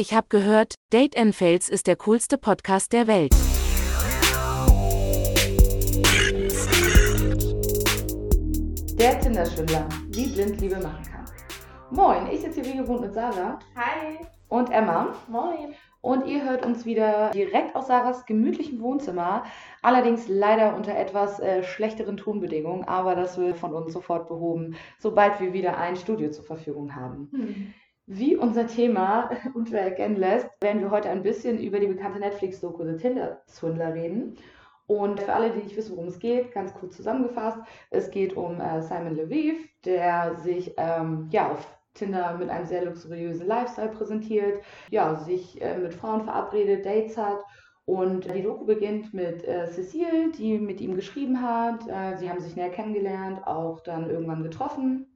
Ich habe gehört, Date and Fails ist der coolste Podcast der Welt. Der Tinder-Schwindler, wie blind Liebe machen kann. Moin, ich sitze hier wie gewohnt mit Sarah Hi. und Emma. Moin. Und ihr hört uns wieder direkt aus Sarahs gemütlichem Wohnzimmer. Allerdings leider unter etwas äh, schlechteren Tonbedingungen, aber das wird von uns sofort behoben, sobald wir wieder ein Studio zur Verfügung haben. Hm. Wie unser Thema unschwer erkennen lässt, werden wir heute ein bisschen über die bekannte Netflix-Doku The Tinder Swindler reden. Und für alle, die nicht wissen, worum es geht, ganz kurz zusammengefasst, es geht um äh, Simon Leviev, der sich ähm, ja, auf Tinder mit einem sehr luxuriösen Lifestyle präsentiert, ja, sich äh, mit Frauen verabredet, Dates hat. Und die Doku beginnt mit äh, Cecile, die mit ihm geschrieben hat. Äh, sie haben sich näher kennengelernt, auch dann irgendwann getroffen.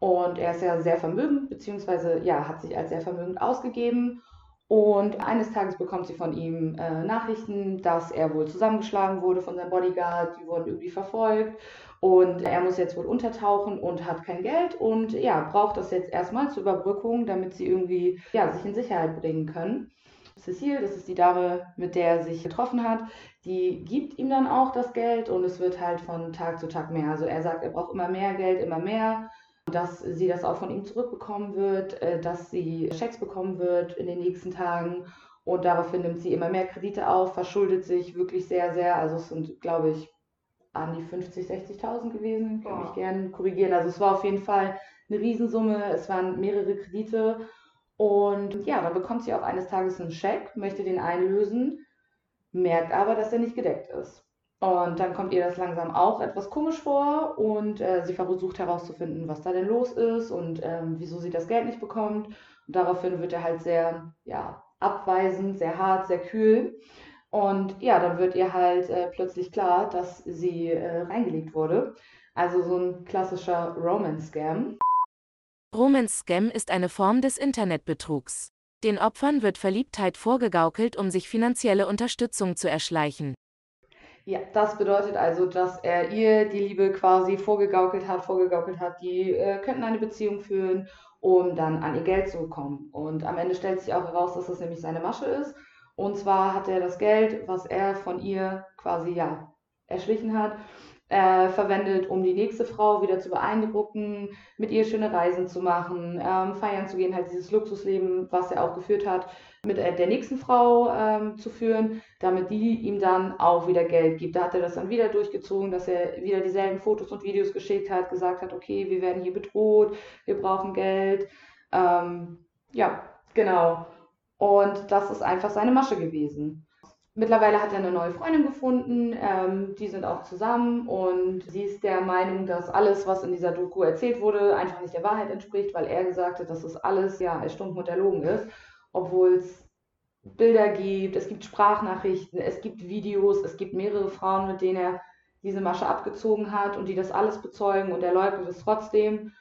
Und er ist ja sehr vermögend, beziehungsweise ja, hat sich als sehr vermögend ausgegeben. Und eines Tages bekommt sie von ihm äh, Nachrichten, dass er wohl zusammengeschlagen wurde von seinem Bodyguard, die wurden irgendwie verfolgt. Und er muss jetzt wohl untertauchen und hat kein Geld und ja, braucht das jetzt erstmal zur Überbrückung, damit sie irgendwie ja, sich in Sicherheit bringen können. Cecile, das ist die Dame, mit der er sich getroffen hat, die gibt ihm dann auch das Geld und es wird halt von Tag zu Tag mehr. Also er sagt, er braucht immer mehr Geld, immer mehr dass sie das auch von ihm zurückbekommen wird, äh, dass sie Schecks bekommen wird in den nächsten Tagen und daraufhin nimmt sie immer mehr Kredite auf, verschuldet sich wirklich sehr, sehr. Also es sind, glaube ich, an die 50, 60.000 gewesen. Kann Boah. mich gerne korrigieren. Also es war auf jeden Fall eine Riesensumme. Es waren mehrere Kredite. Und ja, dann bekommt sie auch eines Tages einen Scheck, möchte den einlösen, merkt aber, dass er nicht gedeckt ist. Und dann kommt ihr das langsam auch etwas komisch vor und äh, sie versucht herauszufinden, was da denn los ist und ähm, wieso sie das Geld nicht bekommt. Und daraufhin wird er halt sehr, ja, abweisend, sehr hart, sehr kühl. Und ja, dann wird ihr halt äh, plötzlich klar, dass sie äh, reingelegt wurde. Also so ein klassischer Romance-Scam. Romance Scam ist eine Form des Internetbetrugs. Den Opfern wird Verliebtheit vorgegaukelt, um sich finanzielle Unterstützung zu erschleichen. Ja, das bedeutet also, dass er ihr die Liebe quasi vorgegaukelt hat, vorgegaukelt hat, die äh, könnten eine Beziehung führen, um dann an ihr Geld zu kommen. Und am Ende stellt sich auch heraus, dass das nämlich seine Masche ist. Und zwar hat er das Geld, was er von ihr quasi ja erschlichen hat, äh, verwendet, um die nächste Frau wieder zu beeindrucken, mit ihr schöne Reisen zu machen, ähm, feiern zu gehen, halt dieses Luxusleben, was er auch geführt hat, mit äh, der nächsten Frau ähm, zu führen, damit die ihm dann auch wieder Geld gibt. Da hat er das dann wieder durchgezogen, dass er wieder dieselben Fotos und Videos geschickt hat, gesagt hat, okay, wir werden hier bedroht, wir brauchen Geld. Ähm, ja, genau. Und das ist einfach seine Masche gewesen. Mittlerweile hat er eine neue Freundin gefunden, ähm, die sind auch zusammen und sie ist der Meinung, dass alles, was in dieser Doku erzählt wurde, einfach nicht der Wahrheit entspricht, weil er gesagt hat, dass das alles ja Stummhut erlogen ist, obwohl es Bilder gibt, es gibt Sprachnachrichten, es gibt Videos, es gibt mehrere Frauen, mit denen er diese Masche abgezogen hat und die das alles bezeugen und er leugnet es trotzdem.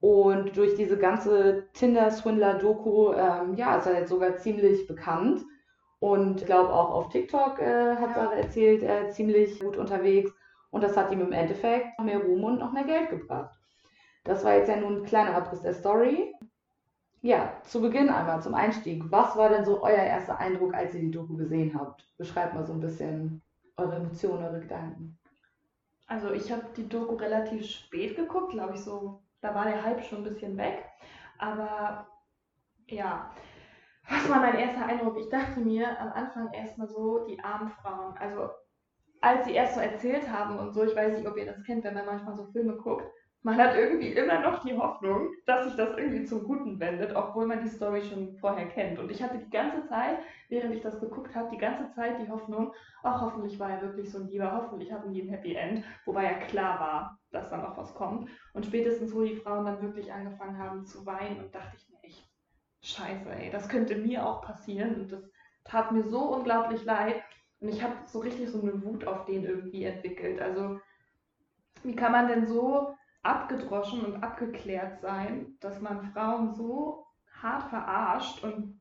Und durch diese ganze Tinder-Swindler-Doku, ähm, ja, ist er jetzt sogar ziemlich bekannt. Und ich glaube auch auf TikTok äh, hat Sarah erzählt, äh, ziemlich gut unterwegs. Und das hat ihm im Endeffekt noch mehr Ruhm und noch mehr Geld gebracht. Das war jetzt ja nun ein kleiner Abriss der Story. Ja, zu Beginn einmal zum Einstieg. Was war denn so euer erster Eindruck, als ihr die Doku gesehen habt? Beschreibt mal so ein bisschen eure Emotionen, eure Gedanken. Also ich habe die Doku relativ spät geguckt, glaube ich so. Da war der Hype schon ein bisschen weg. Aber ja, was war mein erster Eindruck? Ich dachte mir am Anfang erstmal so, die armen Frauen. Also als sie erst so erzählt haben und so, ich weiß nicht, ob ihr das kennt, wenn man manchmal so Filme guckt, man hat irgendwie immer noch die Hoffnung, dass sich das irgendwie zum Guten wendet, obwohl man die Story schon vorher kennt. Und ich hatte die ganze Zeit, während ich das geguckt habe, die ganze Zeit die Hoffnung, ach, hoffentlich war er wirklich so ein Lieber, hoffentlich hatten die ein Happy End, wobei ja klar war, dass da noch was kommt. Und spätestens, wo die Frauen dann wirklich angefangen haben zu weinen, und dachte ich mir scheiße, ey, das könnte mir auch passieren. Und das tat mir so unglaublich leid. Und ich habe so richtig so eine Wut auf den irgendwie entwickelt. Also, wie kann man denn so abgedroschen und abgeklärt sein, dass man Frauen so hart verarscht und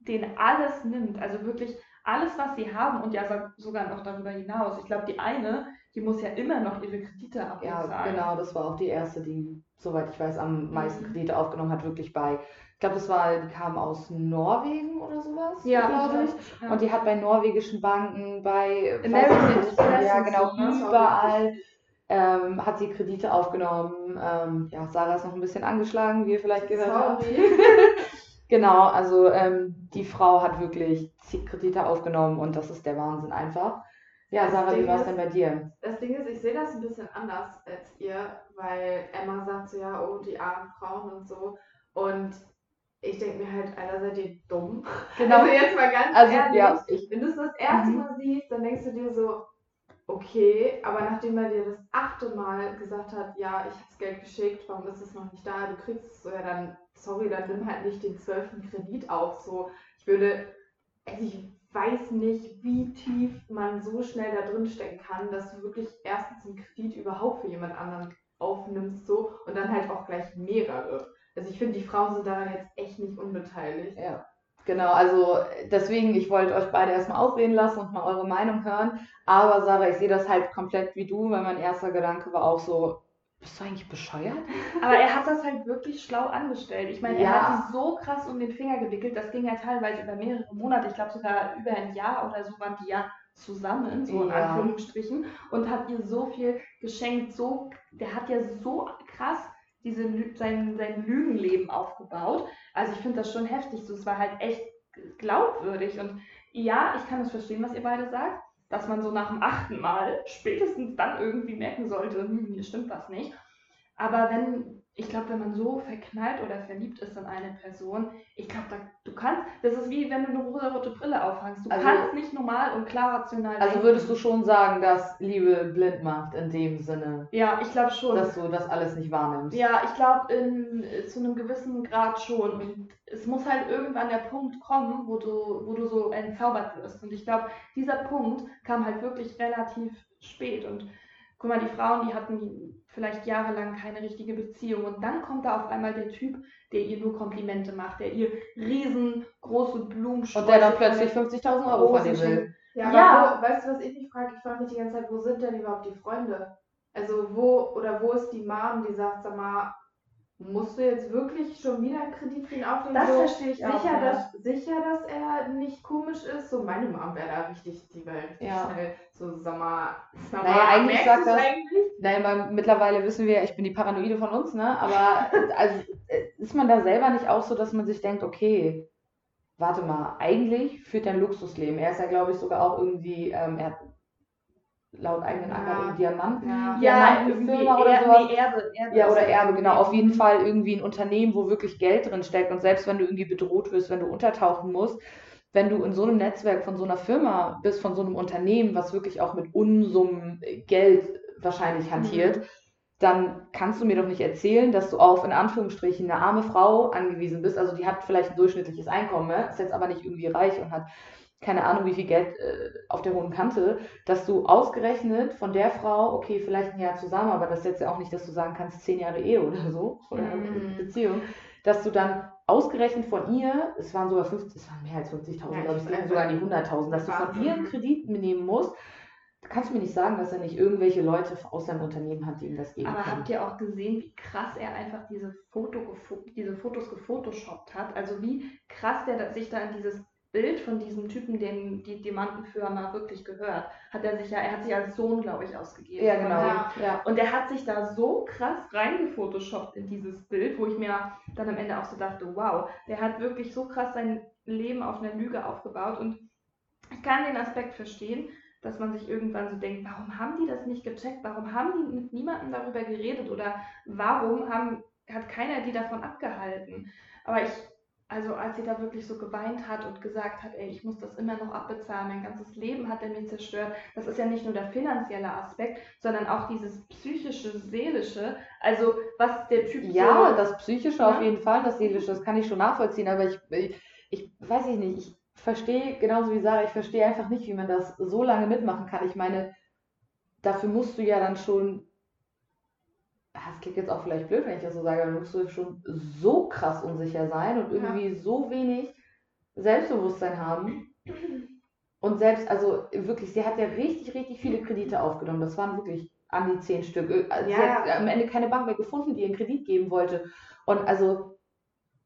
denen alles nimmt, also wirklich alles, was sie haben und ja so- sogar noch darüber hinaus. Ich glaube, die eine, die muss ja immer noch ihre Kredite Ja, abbezahlen. genau, das war auch die erste, die, soweit ich weiß, am meisten Mhm. Kredite aufgenommen hat, wirklich bei ich glaube, das war, die kam aus Norwegen oder sowas, Ja, glaube ich. Ja. Und die hat bei norwegischen Banken, bei American Express ja genau, so, überall ähm, hat sie Kredite aufgenommen. Ähm, ja, Sarah ist noch ein bisschen angeschlagen, wie ihr vielleicht gehört habt. Sorry. Genau, also ähm, die Frau hat wirklich zig Kredite aufgenommen und das ist der Wahnsinn einfach. Ja, Das Sarah, wie Ding war es denn bei dir? Das Ding ist, ich sehe das ein bisschen anders als ihr, weil Emma sagt so, ja, oh, die armen Frauen und so. Und ich denke mir halt, Alter, seid ihr dumm? Also jetzt mal ganz Also, ehrlich, ja, ich, wenn du es das erste Mhm. Mal siehst, dann denkst du dir so, okay, aber nachdem er dir das achte Mal gesagt hat, ja, ich habe das Geld geschickt, warum ist es noch nicht da, du kriegst es so, ja dann, sorry, dann nimm halt nicht den zwölften Kredit auf. So, ich würde, also ich weiß nicht, wie tief man so schnell da drin stecken kann, dass du wirklich erstens einen Kredit überhaupt für jemand anderen aufnimmst so und dann halt auch gleich mehrere. Also ich finde, die Frauen sind daran jetzt echt nicht unbeteiligt. ja, genau, also deswegen, ich wollte euch beide erstmal ausreden lassen und mal eure Meinung hören. Aber Sarah, ich sehe das halt komplett wie du, weil mein erster Gedanke war auch so, bist du eigentlich bescheuert? Aber er hat das halt wirklich schlau angestellt. Ich meine, er Ja. hat sie so krass um den Finger gewickelt. Das ging ja teilweise über mehrere Monate. Ich glaube sogar über ein Jahr oder so waren die ja zusammen, so in Ja. Anführungsstrichen. Und hat ihr so viel geschenkt. So, der hat ja so krass diese, sein, sein Lügenleben aufgebaut. Also ich finde das schon heftig. So, es war halt echt glaubwürdig. Und ja, ich kann es verstehen, was ihr beide sagt. Dass man so nach dem achten Mal spätestens dann irgendwie merken sollte, hm, hier stimmt was nicht. Aber wenn, ich glaube, wenn man so verknallt oder verliebt ist in eine Person, ich glaube, du kannst, das ist wie wenn du eine rosa-rote Brille aufhangst. Du Also- kannst nicht normal und klar rational Also denken. würdest du schon sagen, dass Liebe blind macht in dem Sinne, Ja, ich glaube schon. dass du das alles nicht wahrnimmst? Ja, ich glaube, in- zu einem gewissen Grad schon. Und es muss halt irgendwann der Punkt kommen, wo du, wo du so entzaubert wirst. Und ich glaube, dieser Punkt kam halt wirklich relativ spät. Und guck mal, die Frauen, die hatten vielleicht jahrelang keine richtige Beziehung. Und dann kommt da auf einmal der Typ, der ihr nur Komplimente macht, der ihr riesengroße Blumensträuße Und der dann plötzlich 50.000 Euro von dir Rosen will. Ja, Ja. aber Wo, weißt du, was ich mich frage? Ich frage mich die ganze Zeit, wo sind denn überhaupt die Freunde? Also wo oder wo ist die Mom, die sagt, sag mal, musst du jetzt wirklich schon wieder einen Kredit für ihn aufnehmen? Das so, verstehe ich auch sicher, nicht. dass, sicher, dass er nicht komisch ist? So, meine Mom wäre da richtig, die wäre richtig Ja. schnell. So, sag mal, sag Naja, mal, eigentlich sagt das- eigentlich? Nein, weil mittlerweile wissen wir, ich bin die Paranoide von uns, ne? Aber also, äh, ist man da selber nicht auch so, dass man sich denkt, okay, warte mal, eigentlich führt er ein Luxusleben. Er ist ja, glaube ich, sogar auch irgendwie, ähm, er hat laut eigenen Ja. Angaben Diamanten, Ja. Ja, irgendwie Diamantenfirma oder er, sowas. nee, Erbe, Erbe Ja, oder Erbe, genau. Auf jeden Fall irgendwie ein Unternehmen, wo wirklich Geld drin steckt. Und selbst wenn du irgendwie bedroht wirst, wenn du untertauchen musst, wenn du in so einem Netzwerk von so einer Firma bist, von so einem Unternehmen, was wirklich auch mit Unsummen Geld wahrscheinlich hantiert, dann kannst du mir doch nicht erzählen, dass du auf in Anführungsstrichen eine arme Frau angewiesen bist. Also die hat vielleicht ein durchschnittliches Einkommen, ne? ist jetzt aber nicht irgendwie reich und hat keine Ahnung, wie viel Geld äh, auf der hohen Kante, dass du ausgerechnet von der Frau, okay, vielleicht ein Jahr zusammen, aber das ist jetzt ja auch nicht, dass du sagen kannst, zehn Jahre Ehe oder so, oder Mhm. Beziehung, dass du dann ausgerechnet von ihr, es waren sogar 50, es waren mehr als 50.000, Ja, glaube ich, es sogar die 100.000, dass du von ihr einen Kredit nehmen musst, kannst du mir nicht sagen, dass er nicht irgendwelche Leute aus seinem Unternehmen hat, die ihm das geben Aber können. habt ihr auch gesehen, wie krass er einfach diese, Foto diese Fotos gefotoshoppt hat? Also wie krass der sich da in dieses Bild von diesem Typen, dem die Diamantenfirma wirklich gehört, hat er sich ja, er hat sich als Sohn, glaube ich, ausgegeben. Ja, genau. Ja. Und der hat sich da so krass reingefotoshoppt in dieses Bild, wo ich mir dann am Ende auch so dachte, wow, der hat wirklich so krass sein Leben auf einer Lüge aufgebaut. Und ich kann den Aspekt verstehen, dass man sich irgendwann so denkt, warum haben die das nicht gecheckt? Warum haben die mit niemandem darüber geredet? Oder warum haben, hat keiner die davon abgehalten? Aber ich, also als sie da wirklich so geweint hat und gesagt hat, ey, ich muss das immer noch abbezahlen, mein ganzes Leben hat er mir zerstört. Das ist ja nicht nur der finanzielle Aspekt, sondern auch dieses psychische, seelische. Also was der Typ Ja, so, das Psychische Ja. auf jeden Fall, das Seelische, das kann ich schon nachvollziehen, aber ich, ich, ich weiß ich nicht, ich verstehe, genauso wie Sarah, ich verstehe einfach nicht, wie man das so lange mitmachen kann. Ich meine, dafür musst du ja dann schon, das klingt jetzt auch vielleicht blöd, wenn ich das so sage, aber du musst du schon so krass unsicher sein und irgendwie so wenig Selbstbewusstsein haben. Und selbst, also wirklich, sie hat ja richtig, richtig viele Kredite aufgenommen. Das waren wirklich an die zehn Stück. Also Sie Ja. hat am Ende keine Bank mehr gefunden, die ihr einen Kredit geben wollte. Und also,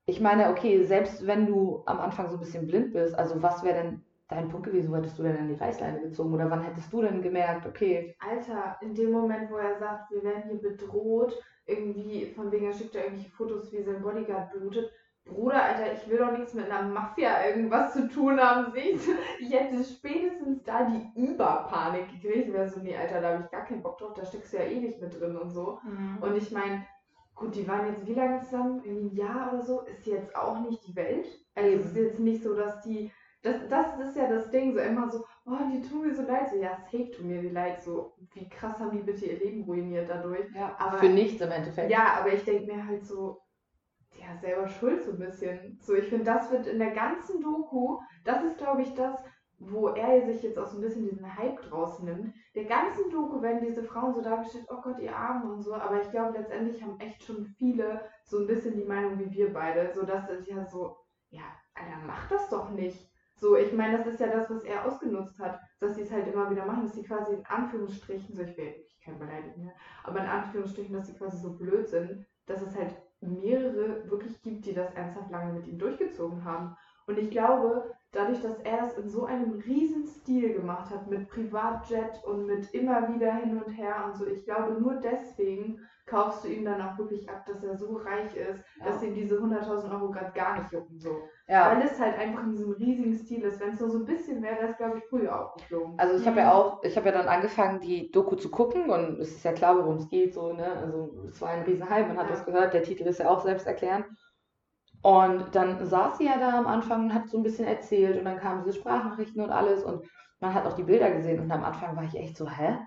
ich meine, okay, selbst wenn du am Anfang so ein bisschen blind bist, also was wäre denn dein Punkt gewesen? Wo hättest du denn an die Reißleine gezogen? Oder wann hättest du denn gemerkt, okay, Alter, in dem Moment, wo er sagt, wir werden hier bedroht, irgendwie von wegen, er schickt ja irgendwelche Fotos, wie sein Bodyguard blutet. Bruder, Alter, ich will doch nichts mit einer Mafia irgendwas zu tun haben, siehst du? Ich hätte spätestens da die Überpanik gekriegt. Wäre so, nee, Alter, da habe ich gar keinen Bock drauf, da steckst du ja eh nicht mit drin und so. Und ich meine, gut, die waren jetzt wie lange zusammen? Irgendwie ein Jahr oder so, ist jetzt auch nicht die Welt. Also es ist jetzt nicht so, dass die. Das, das ist ja das Ding, so immer so, oh, die tun mir so leid. So, ja, safe tun mir die leid. So, wie krass haben die bitte ihr Leben ruiniert dadurch. ja, Aber- für nichts im Endeffekt. Ja, aber ich denke mir halt so, ja, selber schuld so ein bisschen. So, ich finde, das wird in der ganzen Doku, das ist, glaube ich, das, wo er sich jetzt auch so ein bisschen diesen Hype draus nimmt. Der ganzen Doku werden diese Frauen so dargestellt, oh Gott, ihr Armen und so, aber ich glaube, letztendlich haben echt schon viele so ein bisschen die Meinung wie wir beide, so dass es ja so, ja, Alter, mach das doch nicht. So, ich meine, das ist ja das, was er ausgenutzt hat, dass sie es halt immer wieder machen, dass sie quasi in Anführungsstrichen, so ich will ich kann beleidigen, ne? aber in Anführungsstrichen, dass sie quasi so blöd sind, dass es halt mehrere wirklich gibt, die das ernsthaft lange mit ihm durchgezogen haben. Und ich glaube, dadurch, dass er das in so einem riesen Stil gemacht hat, mit Privatjet und mit immer wieder hin und her und so, ich glaube, nur deswegen kaufst du ihm dann auch wirklich ab, dass er so reich ist, Ja. dass ihm diese 100.000 Euro gerade gar nicht jucken. So. ja. Weil es halt einfach in diesem riesigen Stil ist. Wenn es nur so ein bisschen wäre, wäre es, glaube ich, früher auch geflogen. Also ich habe ja auch, ich habe ja dann angefangen, die Doku zu gucken und es ist ja klar, worum es geht, so, ne? Also es war ein Riesenhype, man hat Ja. das gehört, der Titel ist ja auch selbsterklärend. Und dann saß sie ja da am Anfang und hat so ein bisschen erzählt und dann kamen diese Sprachnachrichten und alles und man hat auch die Bilder gesehen und am Anfang war ich echt so, hä?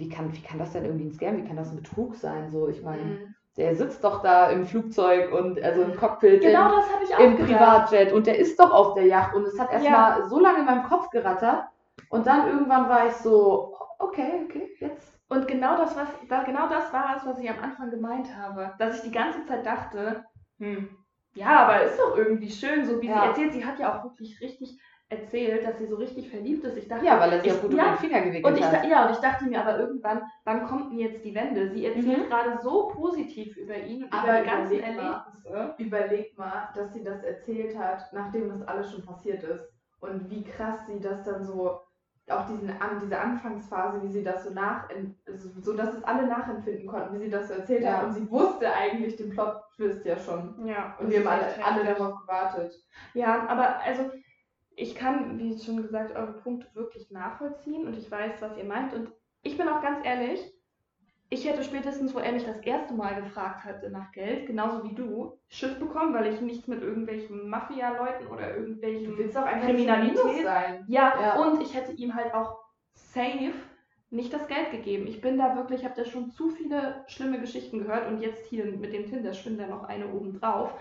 Wie kann, wie kann das denn irgendwie ein Scam, wie kann das ein Betrug sein? So, ich meine, Mhm. der sitzt doch da im Flugzeug und also im Cockpit, Genau im, das habe ich auch im gedacht. Privatjet und der ist doch auf der Yacht und es hat erstmal Ja. so lange in meinem Kopf gerattert und dann irgendwann war ich so, okay, okay, jetzt. Und genau das, was, da, genau das war es, was ich am Anfang gemeint habe. Dass ich die ganze Zeit dachte, hm, ja, aber ist doch irgendwie schön, so wie Ja. sie erzählt. Sie hat ja auch wirklich richtig erzählt, dass sie so richtig verliebt ist. Ich dachte, Ja, weil er sich ich, auch gut um ja, den Finger und gewickelt ich, hat. ja, und ich dachte mir aber irgendwann, wann kommt denn jetzt die Wende? Sie erzählt Mhm. gerade so positiv über ihn und Aber über die ganzen überleg mal. Erlebnisse. Überleg mal, dass sie das erzählt hat, nachdem das alles schon passiert ist. Und wie krass sie das dann so, auch diesen, an, diese Anfangsphase, wie sie das so nach, so, so dass es alle nachempfinden konnten, wie sie das so erzählt Ja. hat. Und sie wusste eigentlich den Plot-Twist ja schon. Ja, Und wir haben alle, alle darauf gewartet. Ja, aber also ich kann, wie schon gesagt, eure Punkte wirklich nachvollziehen und ich weiß, was ihr meint. Und ich bin auch ganz ehrlich, ich hätte spätestens, wo er mich das erste Mal gefragt hatte nach Geld, genauso wie du, Schiff bekommen, weil ich nichts mit irgendwelchen Mafia-Leuten oder irgendwelchen. Du willst auch Kriminalität. sein. Ja, Ja. und ich hätte ihm halt auch safe nicht das Geld gegeben. Ich bin da wirklich, ich habe da schon zu viele schlimme Geschichten gehört und jetzt hier mit dem Tinder-Schwindler noch eine obendrauf.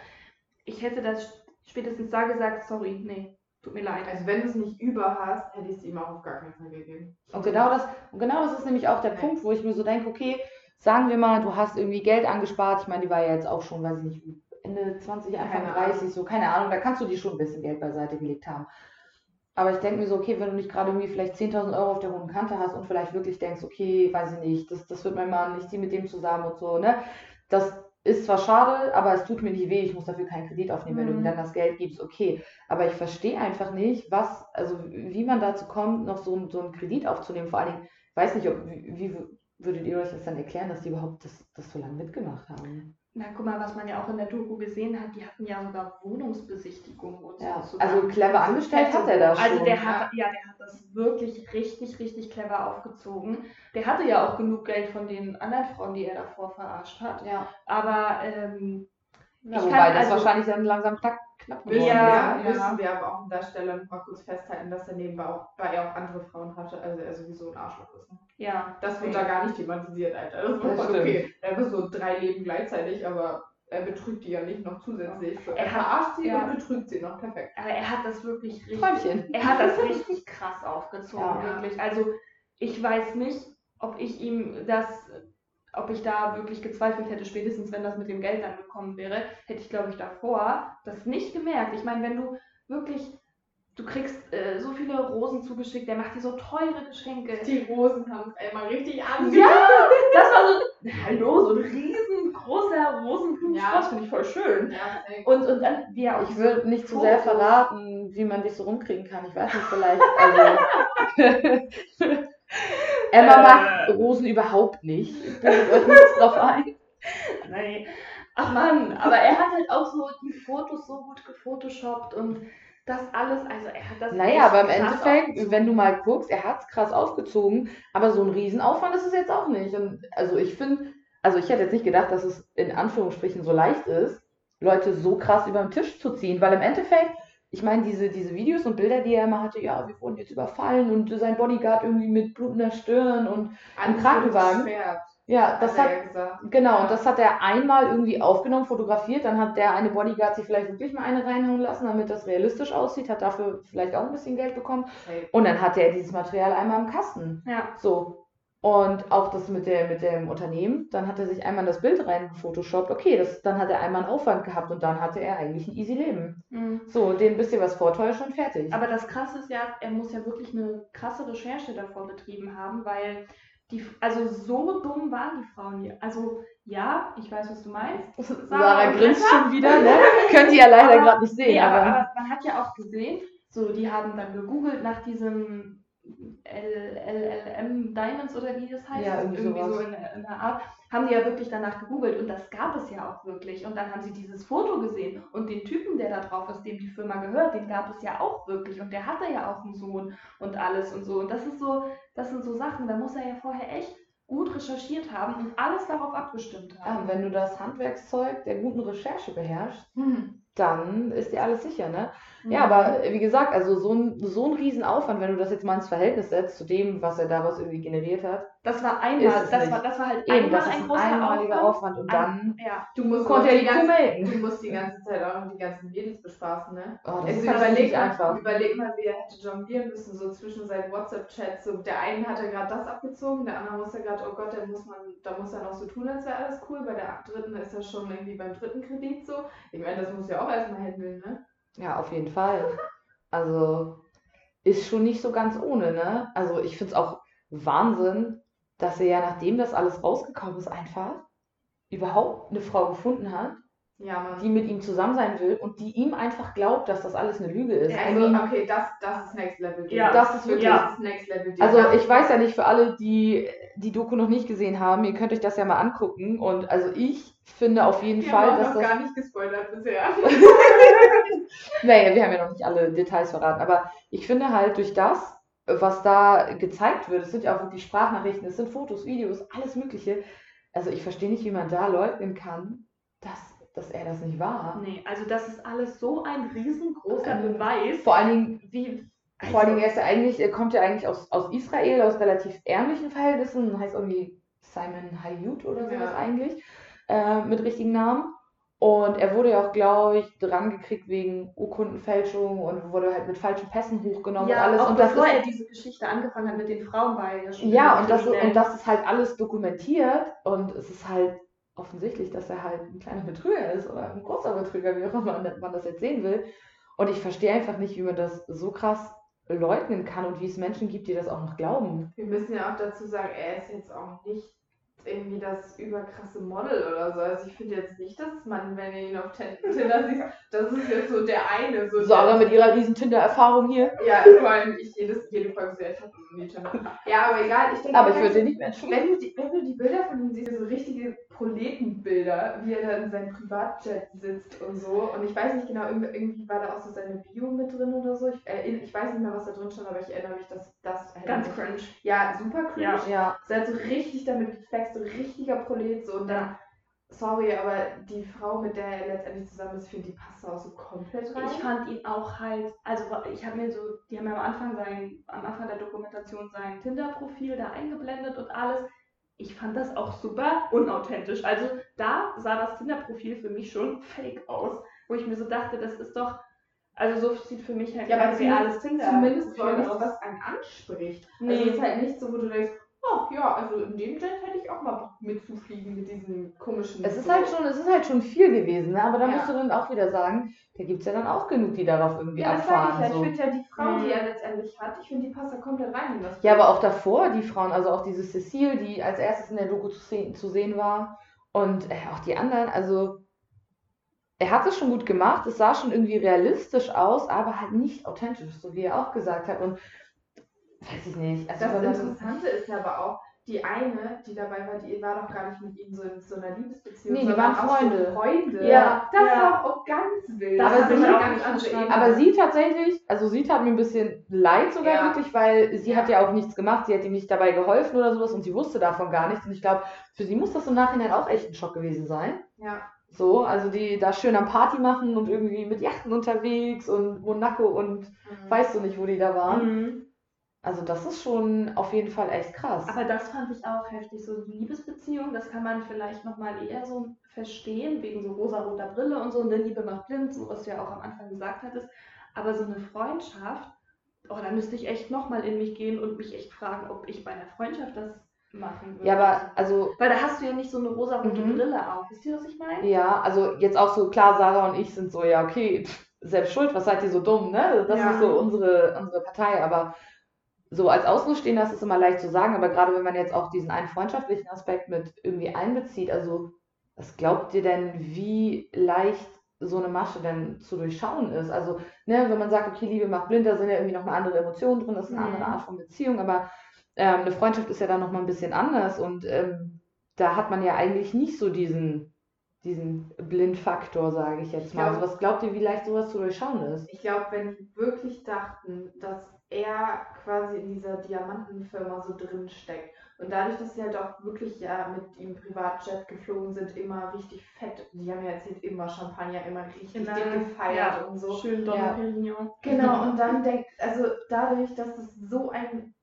Ich hätte das spätestens da gesagt, sorry, nee, tut mir leid. Also wenn du es nicht über hast, hätte ich es ihm auch auf gar keinen Fall gegeben. Und genau das, und genau das ist nämlich auch der Ja. Punkt, wo ich mir so denke, okay, sagen wir mal, du hast irgendwie Geld angespart. Ich meine, die war ja jetzt auch schon, weiß ich nicht, Ende 20, Anfang Keine 30, so, keine Ahnung, da kannst du dir schon ein bisschen Geld beiseite gelegt haben. Aber ich denke mir so, okay, wenn du nicht gerade irgendwie vielleicht 10.000 Euro auf der hohen Kante hast und vielleicht wirklich denkst, okay, weiß ich nicht, das, das wird mein Mann, ich ziehe mit dem zusammen und so, ne? Das ist zwar schade, aber es tut mir nicht weh, ich muss dafür keinen Kredit aufnehmen, wenn du Mhm. mir dann das Geld gibst, okay. Aber ich verstehe einfach nicht, was, also wie man dazu kommt, noch so, einen- so einen Kredit aufzunehmen. Vor allen Dingen, ich weiß nicht, ob, wie, wie würdet ihr euch das dann erklären, dass die überhaupt das, das so lange mitgemacht haben? Na, guck mal, was man ja auch in der Doku gesehen hat, die hatten ja sogar Wohnungsbesichtigungen und so. Ja, zusammen. also clever angestellt hat er das Also schon. der hat, ja, der hat das wirklich richtig, richtig clever aufgezogen. Der hatte ja auch genug Geld von den anderen Frauen, die er davor verarscht hat. ja. Aber ähm, ja Ich wobei kann das also- wahrscheinlich dann langsam knapp, knapp geworden Ja, ja. wissen wir aber auch an der Stelle noch mal kurz festhalten, dass er nebenbei auch, bei auch andere Frauen hatte, also er sowieso ein Arschloch ist. Ne? Ja, Das wird da gar nicht thematisiert, Alter. Das ist Das voll okay. Er hat so drei Leben gleichzeitig, aber er betrügt die ja nicht noch zusätzlich. So, er Er hat- verarscht sie ja. und betrügt sie noch. Perfekt. aber er hat das wirklich richtig. Träumchen. Er hat das richtig krass aufgezogen, Ja. wirklich. Also ich weiß nicht, ob ich ihm das, ob ich da wirklich gezweifelt hätte, spätestens wenn das mit dem Geld dann gekommen wäre, hätte ich, glaube ich, davor das nicht gemerkt. Ich meine, wenn du wirklich, du kriegst äh, so viele Rosen zugeschickt, der macht dir so teure Geschenke. Die Rosen haben es einmal richtig Ja, angefangen. das war so, hallo, so ein großer Rosenklumenstrauß, Ja. finde ich voll schön. Ja. Und, und dann, auch Ich will nicht zu sehr Fotos. verraten, wie man dich so rumkriegen kann. Ich weiß nicht, vielleicht. Also. Emma Äh. mag Rosen überhaupt nicht. Bildet euch nichts drauf ein. Nein. Ach Mann, aber er hat halt auch so die Fotos so gut gefotoshoppt und das alles, also er hat das Naja, aber im Endeffekt, aufgezogen. wenn du mal guckst, er hat es krass aufgezogen, aber so ein Riesenaufwand ist es jetzt auch nicht. Und also ich finde, also ich hätte jetzt nicht gedacht, dass es in Anführungsstrichen so leicht ist, Leute so krass über den Tisch zu ziehen, weil im Endeffekt, ich meine, diese, diese Videos und Bilder, die er immer hatte, ja, wir wurden jetzt überfallen und sein Bodyguard irgendwie mit blutender Stirn und Ein Krankenwagen. Schwert, ja, das hat hat, er. Genau, und das hat er einmal irgendwie aufgenommen, fotografiert. Dann hat der eine Bodyguard sich vielleicht wirklich mal eine reinhauen lassen, damit das realistisch aussieht, hat dafür vielleicht auch ein bisschen Geld bekommen. Safe. Und dann hatte er dieses Material einmal im Kasten. Ja. So. Und auch das mit, der, mit dem Unternehmen, dann hat er sich einmal in das Bild rein gefotoshoppt. Okay, das, dann hat er einmal einen Aufwand gehabt und dann hatte er eigentlich ein easy Leben. Mhm. So, dem bisschen was vortäuschen und fertig. Aber das Krasse ist ja, er muss ja wirklich eine krasse Recherche davor betrieben haben, weil die, also so dumm waren die Frauen hier. Also ja, ich weiß, was du meinst. Sarah und grinst schon wieder, ne? Könnt ihr ja leider gerade nicht sehen, aber, aber. aber man hat ja auch gesehen, so die haben dann gegoogelt nach diesem LLM Diamonds oder wie das heißt. Ja, irgendwie so sowas. in, in der Art. Haben die ja wirklich danach gegoogelt und das gab es ja auch wirklich. Und dann haben sie dieses Foto gesehen und den Typen, der da drauf ist, dem die Firma gehört, den gab es ja auch wirklich. Und der hatte ja auch einen Sohn und alles und so. Und das ist so, das sind so Sachen, da muss er ja vorher echt gut recherchiert haben und alles darauf abgestimmt Ja, haben. und wenn du das Handwerkszeug der guten Recherche beherrschst, Hm. Dann ist dir alles sicher, ne? Mhm. Ja, aber wie gesagt, also so ein, so ein Riesenaufwand, wenn du das jetzt mal ins Verhältnis setzt zu dem, was er daraus irgendwie generiert hat. Das war einmal, das nicht. war, das war halt Eben, einmal das ist ein ein großer einmaliger Aufwand. Aufwand und Ein- dann Ja. Du musst konnte er die ganze, melken. Du musst die ganze Zeit auch noch die ganzen Mädels bespaßen, ne? Oh, das Also ist überleg, einfach. überleg mal, wie er hätte jonglieren müssen, so zwischen seinen WhatsApp-Chats. So, der einen hat er gerade das abgezogen, der andere muss er gerade, oh Gott, da muss man, da muss er noch so tun, als wäre alles cool. Bei der dritten ist er schon irgendwie beim dritten Kredit so. Ich meine, das muss ja auch erstmal handeln, ne? Ja, auf jeden Fall. Also ist schon nicht so ganz ohne, ne? Also ich finde es auch Wahnsinn, dass er ja, nachdem das alles rausgekommen ist, einfach überhaupt eine Frau gefunden hat, Ja, die mit ihm zusammen sein will und die ihm einfach glaubt, dass das alles eine Lüge ist. I also, mean, okay, das, das ist Next Level. Deal. Ja, das ist wirklich- Das ist Next Level. Deal. Also Das ich weiß ja nicht, für alle, die die Doku noch nicht gesehen haben, ihr könnt euch das ja mal angucken. Und also ich finde auf jeden Wir Fall, haben dass noch das. gar nicht gespoilert bisher. Naja, wir haben ja noch nicht alle Details verraten, aber ich finde halt durch das, was da gezeigt wird, es sind ja auch wirklich Sprachnachrichten, es sind Fotos, Videos, alles Mögliche. Also ich verstehe nicht, wie man da leugnen kann, dass, dass er das nicht war. Nee, also das ist alles so ein riesengroßer Ähm, Beweis. Vor allen Dingen, Wie, vor allen Dingen, also, er ist ja eigentlich, er kommt ja eigentlich aus, aus Israel, aus relativ ärmlichen Verhältnissen, heißt irgendwie Simon Hayut oder sowas Ja. eigentlich, äh, mit richtigen Namen. Und er wurde ja auch, glaube ich, dran gekriegt wegen Urkundenfälschung und wurde halt mit falschen Pässen hochgenommen ja, und alles. auch und das bevor ist, er diese Geschichte angefangen hat mit den Frauen, war er ja schon ja, und das, und das ist halt alles dokumentiert und es ist halt offensichtlich, dass er halt ein kleiner Betrüger ist oder ein großer Betrüger, wie auch immer man, man das jetzt sehen will. Und ich verstehe einfach nicht, wie man das so krass leugnen kann und wie es Menschen gibt, die das auch noch glauben. Wir müssen ja auch dazu sagen, er ist jetzt auch nicht irgendwie das überkrasse Model oder so. Also ich finde jetzt nicht, dass man, wenn ihr ihn auf Tin- Tinder sieht, das ist jetzt so der eine. So Sarah der, mit ihrer riesen Tinder-Erfahrung hier. Ja, vor allem ich jedes, jede Folge so, ich Tinder. Ja, aber egal. Ich denke, Aber ich würde den nicht mehr wenn du, die, wenn du die Bilder von ihm siehst, so richtige Proletenbilder, wie er da in seinem Privatjet sitzt und so. Und ich weiß nicht genau, irgendwie, war da auch so seine Bio mit drin oder so. Ich, äh, ich weiß nicht mehr, was da drin stand, aber ich erinnere mich, dass das halt Ganz cringe. Ja, super cringe. Ja. Ja, Ist halt so richtig damit geflext, so richtiger Prolet so. Und dann, sorry, aber die Frau, mit der er letztendlich zusammen ist, finde die passt da auch so komplett rein. Ich fand ihn auch halt, also ich habe mir so, die haben ja am Anfang sein, am Anfang der Dokumentation sein Tinder-Profil da eingeblendet und alles. Ich fand das auch super unauthentisch. Also da sah das Tinder-Profil für mich schon fake aus, wo ich mir so dachte, das ist doch, also so sieht für mich halt Ja, kein reales Tinder. Zumindest nichts, aus. was einen anspricht. Nee. Also es ist halt nicht so, wo du denkst, oh ja, also in dem Jet hätte ich auch mal Bock mitzufliegen mit diesem komischen. es ist so. halt schon, es ist halt schon viel gewesen, ne? aber da Ja. musst du dann auch wieder sagen, da gibt es ja dann auch genug, die darauf irgendwie Ja, das sag ich abfahren. ja. Ich so. finde ja die Frau, Mhm. die er letztendlich hat, ich finde, die passt da komplett rein in das Ja, aber auch davor, die Frauen, also auch diese Cecile, die als erstes in der Doku zu sehen, zu sehen war Und äh, auch die anderen, also er hat es schon gut gemacht, es sah schon irgendwie realistisch aus, aber halt nicht authentisch, so wie er auch gesagt hat. Und weiß ich nicht. Also Das Interessante ist ja aber auch, die eine, die dabei war, die war doch gar nicht mit ihm so in so einer Liebesbeziehung. Nee, die waren Freunde. So Freunde. Ja. Das Ja. war auch ganz wild. Aber sie- ganz. Aber sie tatsächlich, also sie tat mir ein bisschen leid sogar Ja. wirklich, weil sie Ja. hat ja auch nichts gemacht, sie hat ihm nicht dabei geholfen oder sowas und sie wusste davon gar nichts. Und ich glaube, für sie muss das im Nachhinein auch echt ein Schock gewesen sein. Ja. So, also die da schön am Party machen und irgendwie mit Yachten unterwegs und Monaco und Mhm. weißt du nicht, wo die da waren. Mhm. Also das ist schon auf jeden Fall echt krass. Aber das fand ich auch heftig. So Liebesbeziehung, das kann man vielleicht nochmal eher so verstehen, wegen so rosa-roter Brille und so, und der Liebe macht blind, so was du ja auch am Anfang gesagt hattest. Aber so eine Freundschaft, oh, da müsste ich echt nochmal in mich gehen und mich echt fragen, ob ich bei einer Freundschaft das machen würde. ja, aber also Weil da hast du ja nicht so eine rosa-rote Mhm. Brille auf. Wisst ihr, was ich meine? Ja, also jetzt auch so klar, Sarah und ich sind so, ja, okay, selbst schuld, was seid ihr so dumm, ne? Das Ja. ist so unsere, unsere Partei, aber so als Außenstehender ist es immer leicht zu sagen, aber gerade wenn man jetzt auch diesen einen freundschaftlichen Aspekt mit irgendwie einbezieht, also was glaubt ihr denn, wie leicht so eine Masche denn zu durchschauen ist? Also, ne, wenn man sagt, okay, Liebe macht blind, da sind ja irgendwie nochmal andere Emotionen drin, das ist eine Mhm. andere Art von Beziehung, aber ähm, eine Freundschaft ist ja dann nochmal ein bisschen anders und ähm, da hat man ja eigentlich nicht so diesen diesen Blindfaktor, sage ich jetzt Ich mal. glaub- Also was glaubt ihr, wie leicht sowas zu durchschauen ist? Ich glaube, wenn die wirklich dachten, dass er quasi in dieser Diamantenfirma so drin steckt und dadurch, dass sie halt auch wirklich ja mit ihm Privatjet geflogen sind, immer richtig fett, die haben ja erzählt, immer Champagner, immer richtig dick gefeiert ja, und so. Schön Don Ja. Perignon. Genau, und dann denkt, also dadurch, dass es so einen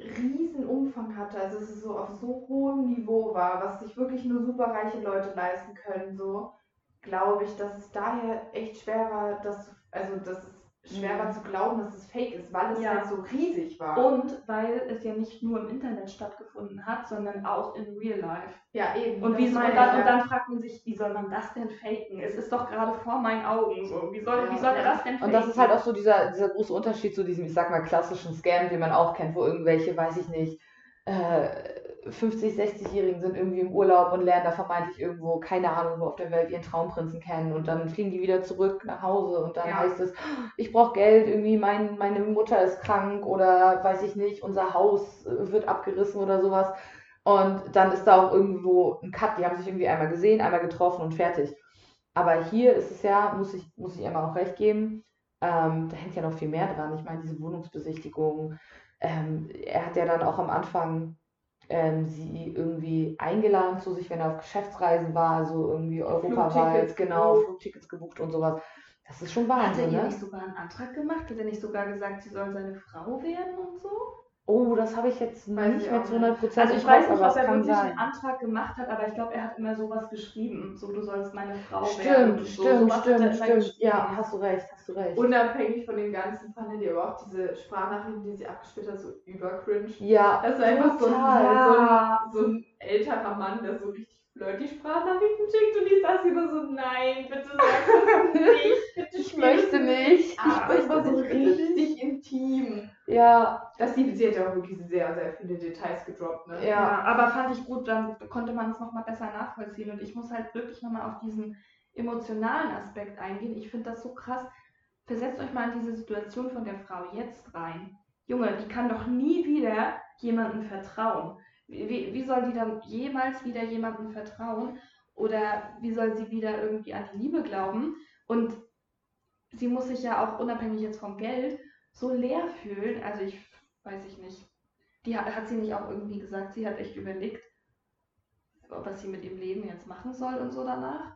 riesen Umfang hatte, also dass es so auf so hohem Niveau war, was sich wirklich nur superreiche Leute leisten können, so glaube ich, dass es daher echt schwer war, dass, also dass es schwer Mhm. war zu glauben, dass es fake ist, weil es Ja. halt so riesig war. Und weil es ja nicht nur im Internet stattgefunden hat, sondern auch in Real Life. ja, eben. Und, wie soll, dann, ich, und dann fragt man sich, wie soll man das denn faken? Es ist doch gerade vor meinen Augen so. Wie soll, Ja. wie soll er das denn faken? Und das ist halt auch so dieser, dieser große Unterschied zu diesem, ich sag mal, klassischen Scam, den man auch kennt, wo irgendwelche, weiß ich nicht, äh, 50, 60-Jährigen sind irgendwie im Urlaub und lernen da vermeintlich irgendwo, keine Ahnung, wo auf der Welt ihren Traumprinzen kennen und dann fliegen die wieder zurück nach Hause und dann Ja. heißt es, ich brauche Geld, irgendwie mein, meine Mutter ist krank oder weiß ich nicht, unser Haus äh, wird abgerissen oder sowas. Und dann ist da auch irgendwo ein Cut, die haben sich irgendwie einmal gesehen, einmal getroffen und fertig. Aber hier ist es ja, muss ich, muss ich Emma auch recht geben, ähm, da hängt ja noch viel mehr dran. Ich meine, diese Wohnungsbesichtigung. Ähm, er hat ja dann auch am Anfang ähm, sie irgendwie eingeladen zu sich, wenn er auf Geschäftsreisen war, so irgendwie europaweit, genau. Flugtickets gebucht und sowas. Das ist schon Hat er Wahnsinn, ihr ne? nicht sogar einen Antrag gemacht? Hat er nicht sogar gesagt, sie soll seine Frau werden und so? Oh, das habe ich jetzt Weiß nicht ich mehr zu 100 Prozent Also ich weiß nicht, ob er wirklich sein. einen Antrag gemacht hat, aber ich glaube, er hat immer sowas geschrieben. So, du sollst meine Frau werden. Stimmt, und so. stimmt, stimmt, stimmt. Ja, hast du recht, hast du recht. Unabhängig von dem Ganzen fandet ihr aber auch diese Sprachnachrichten, die sie abgespielt hat, so übercringe. Ja, Das ist einfach so ein, so, ein, so ein älterer Mann, der so richtig flirty Sprachnachrichten schickt und ich saß immer so, nein, bitte sag das nicht, bitte Ich möchte es nicht. Ah, Ich das war so möchte nicht. richtig intim. Ja, Das sie, sie hat ja auch wirklich sehr, sehr viele Details gedroppt, ne? Ja. Ja, aber fand ich gut, dann konnte man es nochmal besser nachvollziehen. Und ich muss halt wirklich nochmal auf diesen emotionalen Aspekt eingehen. Ich finde das so krass. Versetzt euch mal in diese Situation von der Frau jetzt rein. Junge, die kann doch nie wieder jemandem vertrauen. Wie, wie, wie soll die dann jemals wieder jemandem vertrauen? Oder wie soll sie wieder irgendwie an die Liebe glauben? Und sie muss sich ja auch unabhängig jetzt vom Geld so leer fühlen. Also ich weiß ich nicht. Die hat, hat sie nicht auch irgendwie gesagt, sie hat echt überlegt, was sie mit ihrem Leben jetzt machen soll und so danach?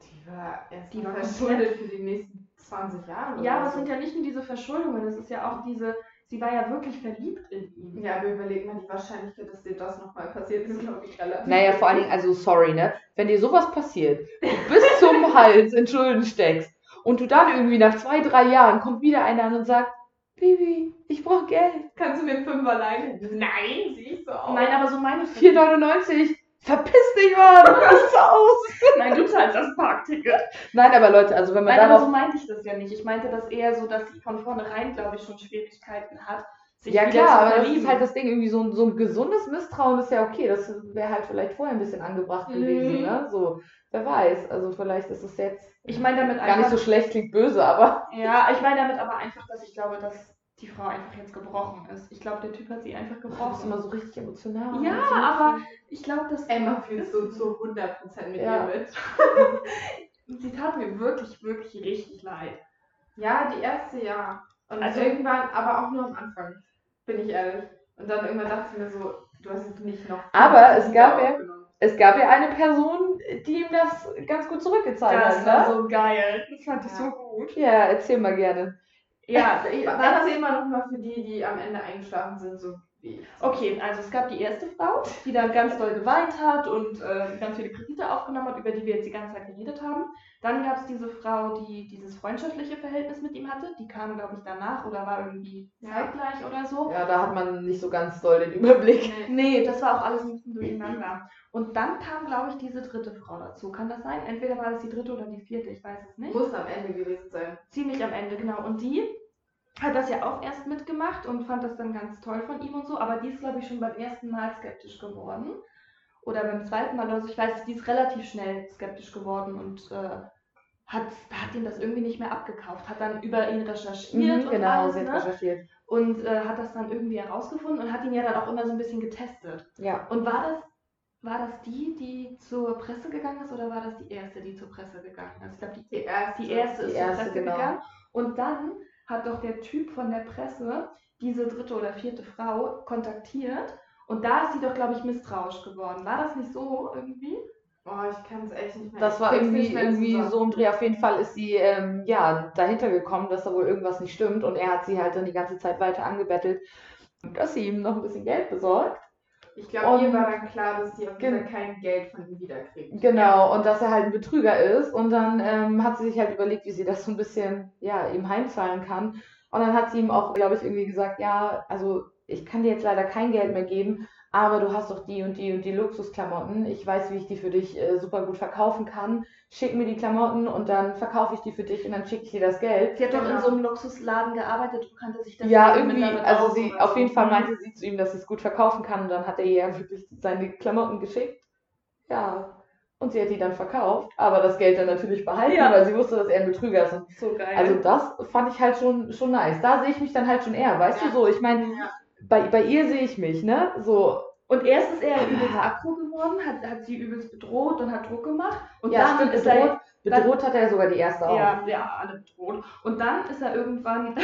Die war erst Die war verschuldet für die nächsten 20 Jahre. Ja, oder aber es so. sind ja nicht nur diese Verschuldungen, es ist ja auch diese, sie war ja wirklich verliebt in ihn. Ja, aber überleg mal, die Wahrscheinlichkeit, dass dir das nochmal passiert, ist, glaube ich, relativ. Naja, vor allen Dingen, also sorry, ne? Wenn dir sowas passiert, du bis zum Hals in Schulden steckst und du dann irgendwie nach zwei, drei Jahren kommt wieder einer an und sagt, Bibi, ich brauche Geld. Kannst du mir einen Fünfer leihen? Nein, sieh ich so aus. Nein, aber so meine ich das 4,99. Verpiss dich mal, du bist so aus. Nein, du zahlst das Parkticket. Nein, aber Leute, also wenn man Nein, aber so darauf. meinte ich das ja nicht. Ich meinte das eher so, dass sie von vornherein, glaube ich, schon Schwierigkeiten hat, sich Ja klar, zu aber das ist halt das Ding, irgendwie so ein, so ein gesundes Misstrauen ist ja okay. Das wäre halt vielleicht vorher ein bisschen angebracht gewesen, Mhm. ne? So, wer weiß. Also vielleicht ist es jetzt ich meine damit gar nicht einfach, so schlecht, klingt böse, aber. ja, ich meine damit aber einfach, dass ich glaube, dass die Frau einfach jetzt gebrochen ist. Ich glaube, der Typ hat sie einfach Du bist gebrochen. immer so richtig emotional. Ja, aber ich glaube, dass Emma fühlt so zu 100% mit Ja. ihr mit. sie tat mir wirklich, wirklich richtig leid. Ja, die erste ja. Und Also- irgendwann, aber auch nur am Anfang, bin ich ehrlich. Und dann irgendwann dachte ich mir so, du hast jetzt nicht noch. Aber es gab ja-. Es gab ja eine Person, die ihm das ganz gut zurückgezahlt Das hat, war ne? so geil. Das fand ich Ja. so gut. Ja, erzähl mal gerne. Ja, war das Erzähl mal nochmal für die, die am Ende eingeschlafen sind, so. Okay, also es gab die erste Frau, die dann ganz doll geweint hat und äh, ganz viele Kredite aufgenommen hat, über die wir jetzt die ganze Zeit geredet haben. Dann gab es diese Frau, die dieses freundschaftliche Verhältnis mit ihm hatte. Die kam, glaube ich, danach oder war irgendwie Ja. zeitgleich oder so. Ja, da hat man nicht so ganz doll den Überblick. Nee, das war auch alles ein bisschen durcheinander. Und dann kam, glaube ich, diese dritte Frau dazu. Kann das sein? Entweder war das die dritte oder die vierte, ich weiß es nicht. Muss am Ende gewesen sein. Ziemlich am Ende, genau. Und die hat das ja auch erst mitgemacht und fand das dann ganz toll von ihm und so. Aber die ist, glaube ich, schon beim ersten Mal skeptisch geworden. Oder beim zweiten Mal oder so. Ich weiß, die ist relativ schnell skeptisch geworden und äh, hat, hat ihm das irgendwie nicht mehr abgekauft. Hat dann über ihn recherchiert Mhm, und genau, alles, ne? recherchiert. Und äh, hat das dann irgendwie herausgefunden und hat ihn ja dann auch immer so ein bisschen getestet. Ja. Und war das, war das die, die zur Presse gegangen ist oder war das die erste, die zur Presse gegangen ist? Ich glaube, die, Die erste. die erste Die ist erste, zur Presse genau. gegangen. Und dann hat doch der Typ von der Presse diese dritte oder vierte Frau kontaktiert. Und da ist sie doch, glaube ich, misstrauisch geworden. War das nicht so irgendwie? Oh, ich kann es echt nicht mehr. Das war irgendwie, irgendwie so im Dreh. Auf jeden Fall ist sie ähm, ja dahinter gekommen, dass da wohl irgendwas nicht stimmt. Und er hat sie halt dann die ganze Zeit weiter angebettelt, dass sie ihm noch ein bisschen Geld besorgt. Ich glaube, ihr war dann klar, dass die auf jeden Fall kein Geld von ihm wiederkriegt. Genau, und dass er halt ein Betrüger ist. Und dann ähm, hat sie sich halt überlegt, wie sie das so ein bisschen, ja, ihm heimzahlen kann. Und dann hat sie ihm auch, glaube ich, irgendwie gesagt, ja, also ich kann dir jetzt leider kein Geld mehr geben, aber du hast doch die und die und die Luxusklamotten. Ich weiß, wie ich die für dich äh, super gut verkaufen kann. Schick mir die Klamotten und dann verkaufe ich die für dich und dann schicke ich dir das Geld. Sie hat doch in Genau. so einem Luxusladen gearbeitet und kannte sich das Ja, irgendwie also sie, auf jeden Fall meinte sie zu ihm, dass sie es gut verkaufen kann und dann hat er ihr ja wirklich seine Klamotten geschickt. Ja, und sie hat die dann verkauft, aber das Geld dann natürlich behalten, Ja. weil sie wusste, dass er ein Betrüger ist. So geil. also das fand ich halt schon, schon nice. Da sehe ich mich dann halt schon eher, weißt Ja. du so, ich meine, Ja. Bei, bei ihr sehe ich mich, ne? So, und erst ist er übelst aggro geworden, hat, hat sie übelst bedroht und hat Druck gemacht. Und ja, dann stimmt, ist bedroht, er bedroht hat er sogar die erste auch. Ja, ja, alle bedroht. Und dann ist er irgendwann,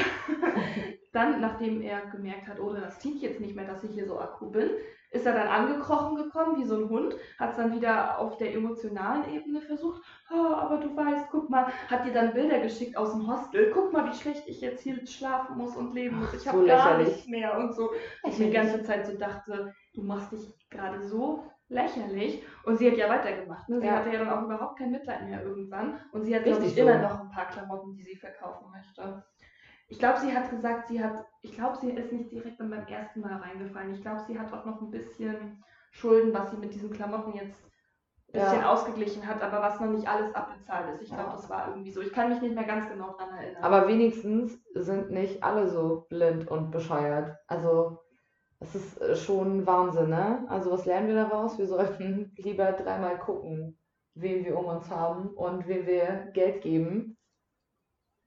dann, nachdem er gemerkt hat, oh, das zieht jetzt nicht mehr, dass ich hier so akku bin, ist er dann angekrochen gekommen wie so ein Hund, hat es dann wieder auf der emotionalen Ebene versucht, oh, aber du weißt, guck mal, hat dir dann Bilder geschickt aus dem Hostel, guck mal, wie schlecht ich jetzt hier schlafen muss und leben muss, ich habe so gar nichts mehr und so. Ich mir die ganze Zeit so dachte, du machst dich gerade so lächerlich. Und sie hat ja weitergemacht. Ne? Sie Ja. hatte ja dann auch überhaupt kein Mitleid mehr irgendwann. Und sie hat, glaube ich, so. immer noch ein paar Klamotten, die sie verkaufen möchte. Ich glaube, sie hat gesagt, sie hat, ich glaube, sie ist nicht direkt beim ersten Mal reingefallen. Ich glaube, sie hat auch noch ein bisschen Schulden, was sie mit diesen Klamotten jetzt ein bisschen Ja. ausgeglichen hat, aber was noch nicht alles abbezahlt ist. Ich glaube, Ja. das war irgendwie so. Ich kann mich nicht mehr ganz genau dran erinnern. Aber wenigstens sind nicht alle so blind und bescheuert. Also, das ist äh, schon Wahnsinn, ne? Also, was lernen wir daraus? Wir sollten lieber dreimal gucken, wen wir um uns haben und wem wir Geld geben.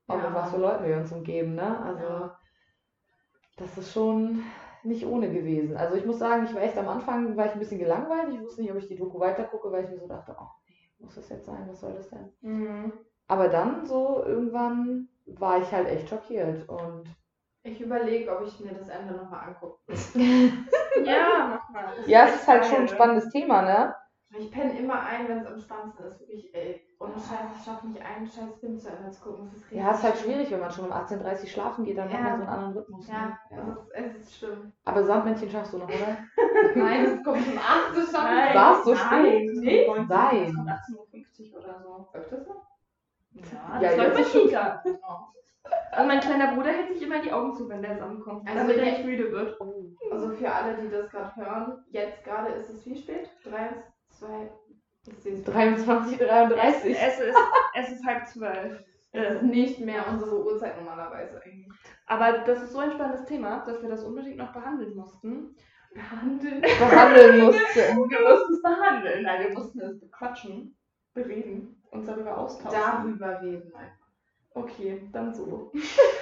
Und Ja. mit was für Leuten wir uns umgeben, ne? Also, Ja. das ist schon nicht ohne gewesen. Also, ich muss sagen, ich war echt am Anfang, war ich ein bisschen gelangweilt. Ich wusste nicht, ob ich die Doku weitergucke, weil ich mir so dachte, oh nee, muss das jetzt sein? Was soll das denn? Mhm. Aber dann so irgendwann war ich halt echt schockiert und Ich überlege, ob ich mir das Ende nochmal angucke. Ja, mach mal. Das ja, es ist halt schon ein spannendes Thema, ne? Ich penne immer ein, wenn es am spannendsten ist. Wirklich, ey. Ohne Scheiß, ich schaffe nicht einen scheiß Film zu Ende zu gucken. Das ist richtig Ja, es ist halt schwierig, wenn man schon um 18.30 Uhr schlafen geht, dann hat Ja. man so einen anderen Rhythmus. Ja, Ne? Es, ist, es ist schlimm. Aber Sandmännchen schaffst du noch, oder? Nein, es kommt um 8 Uhr schon. Nein, War's so nein, spät? Nein. Das kommt 18.50 Uhr oder so. Öfters noch? Ja, Ja, das läuft bei schon- Kita. Also mein kleiner Bruder hält sich immer die Augen zu, wenn der Samen kommt, Also damit er nicht müde wird. Also für alle, die das gerade hören, jetzt gerade ist es wie spät? 3, 2, ich sehe es 23, Es, 33. es, ist, es ist halb zwölf. Es ist nicht mehr unsere Uhrzeit normalerweise eigentlich. Aber das ist so ein spannendes Thema, dass wir das unbedingt noch behandeln mussten. Behandeln. behandeln musste. Wir mussten es behandeln. Nein, wir mussten es bequatschen, bereden, uns darüber austauschen. Darüber reden einfach. Okay, dann so.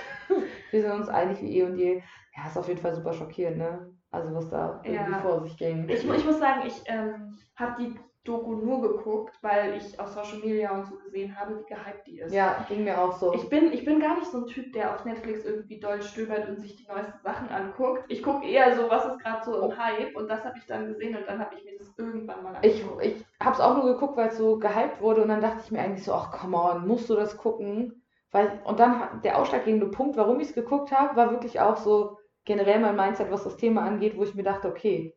Wir sind uns einig wie eh und je. Ja, ist auf jeden Fall super schockierend, ne? Also was da irgendwie Ja. vor sich ging. Ich, ich muss sagen, ich ähm, habe die Doku nur geguckt, weil ich auf Social Media und so gesehen habe, wie gehypt die ist. ja, ging mir auch so. Ich bin, ich bin gar nicht so ein Typ, der auf Netflix irgendwie doll stöbert und sich die neuesten Sachen anguckt. Ich gucke eher so, was ist gerade so im Hype und das habe ich dann gesehen und dann habe ich mir das irgendwann mal Ich, angeguckt. ich hab's auch nur geguckt, weil es so gehypt wurde und dann dachte ich mir eigentlich so, ach come on, musst du das gucken? Weil, und dann der ausschlaggebende Punkt, warum ich es geguckt habe, war wirklich auch so generell mein Mindset, was das Thema angeht, wo ich mir dachte, okay,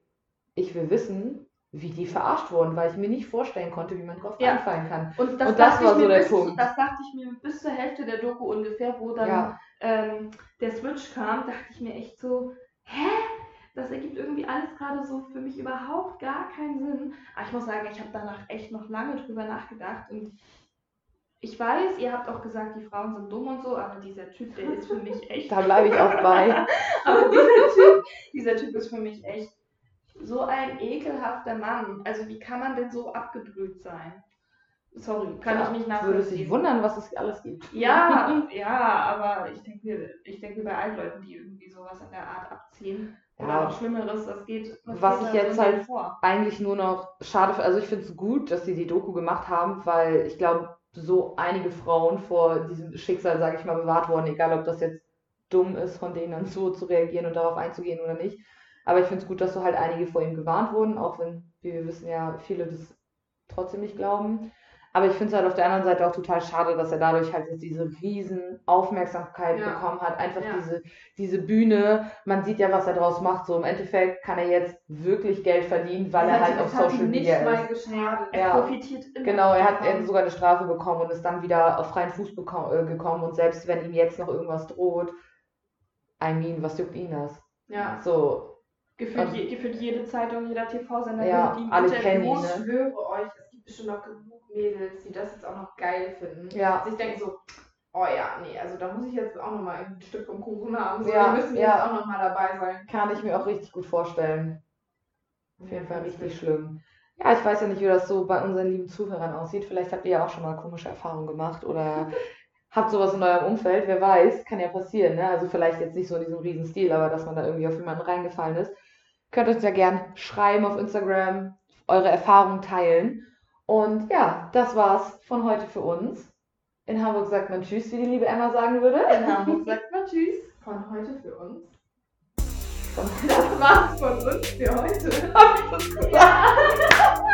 ich will wissen, wie die verarscht wurden, weil ich mir nicht vorstellen konnte, wie man drauf Ja. einfallen kann. Und das, Und das war so der bis, Punkt. Das dachte ich mir bis zur Hälfte der Doku ungefähr, wo dann Ja. ähm, der Switch kam, dachte ich mir echt so, hä? Das ergibt irgendwie alles gerade so für mich überhaupt gar keinen Sinn. Aber ich muss sagen, ich habe danach echt noch lange drüber nachgedacht und ich weiß, ihr habt auch gesagt, die Frauen sind dumm und so, aber dieser Typ, der ist für mich echt. Da bleibe ich auch bei. Aber dieser Typ, dieser Typ ist für mich echt so ein ekelhafter Mann. Also wie kann man denn so abgebrüht sein? Sorry, kann ich nicht Du würdest dich nachvollziehen. wundern, was es alles gibt. Ja, ja, aber ich denke ich denke bei allen Leuten, die irgendwie sowas in der Art abziehen. Oder Ja. noch Schlimmeres, das geht. Was geht ich jetzt halt- vor. eigentlich nur noch schade, also ich finde es gut, dass sie die Doku gemacht haben, weil ich glaube, so einige Frauen vor diesem Schicksal, sage ich mal, bewahrt wurden, egal ob das jetzt dumm ist, von denen dann so zu reagieren und darauf einzugehen oder nicht. Aber ich finde es gut, dass so halt einige vor ihm gewarnt wurden, auch wenn, wie wir wissen, ja, viele das trotzdem nicht glauben. Aber ich finde es halt auf der anderen Seite auch total schade, dass er dadurch halt jetzt diese riesen Aufmerksamkeit Ja. bekommen hat. Einfach Ja. diese, diese Bühne. Man sieht ja, was er draus macht. So im Endeffekt kann er jetzt wirklich Geld verdienen, weil er Das halt hat- auf Social Media mal ist. Er Ja. profitiert immer. Genau, er hat davon. er sogar eine Strafe bekommen und ist dann wieder auf freien Fuß äh, gekommen. Und selbst wenn ihm jetzt noch irgendwas droht, I mean, was juckt ihn das? Ja. So, Gefühlt, je, gefühlt jede Zeitung, jeder TV-Sender Ja, mit ihm alle kennen ihn, Ich ne? schwöre euch, es bestimmt noch genug Mädels, die das jetzt auch noch geil finden. ja. Also ich denke so, oh ja, nee, also da muss ich jetzt auch nochmal ein Stück vom Kuchen haben. So, Ja, die müssen ja. jetzt auch nochmal dabei sein. Kann ich mir auch richtig gut vorstellen. Auf jeden Fall richtig schlimm. Ja, ich weiß ja nicht, wie das so bei unseren lieben Zuhörern aussieht. Vielleicht habt ihr ja auch schon mal komische Erfahrungen gemacht oder habt sowas in eurem Umfeld. Wer weiß, kann ja passieren. Ne? Also vielleicht jetzt nicht so in diesem riesen Stil, aber dass man da irgendwie auf jemanden reingefallen ist. Könnt uns ja gern schreiben auf Instagram, eure Erfahrungen teilen. Und ja, das war's von heute für uns. In Hamburg sagt man Tschüss, wie die liebe Emma sagen würde. In Hamburg sagt man Tschüss. Von heute für uns. Das war's von uns für heute. Hab ich das gesagt?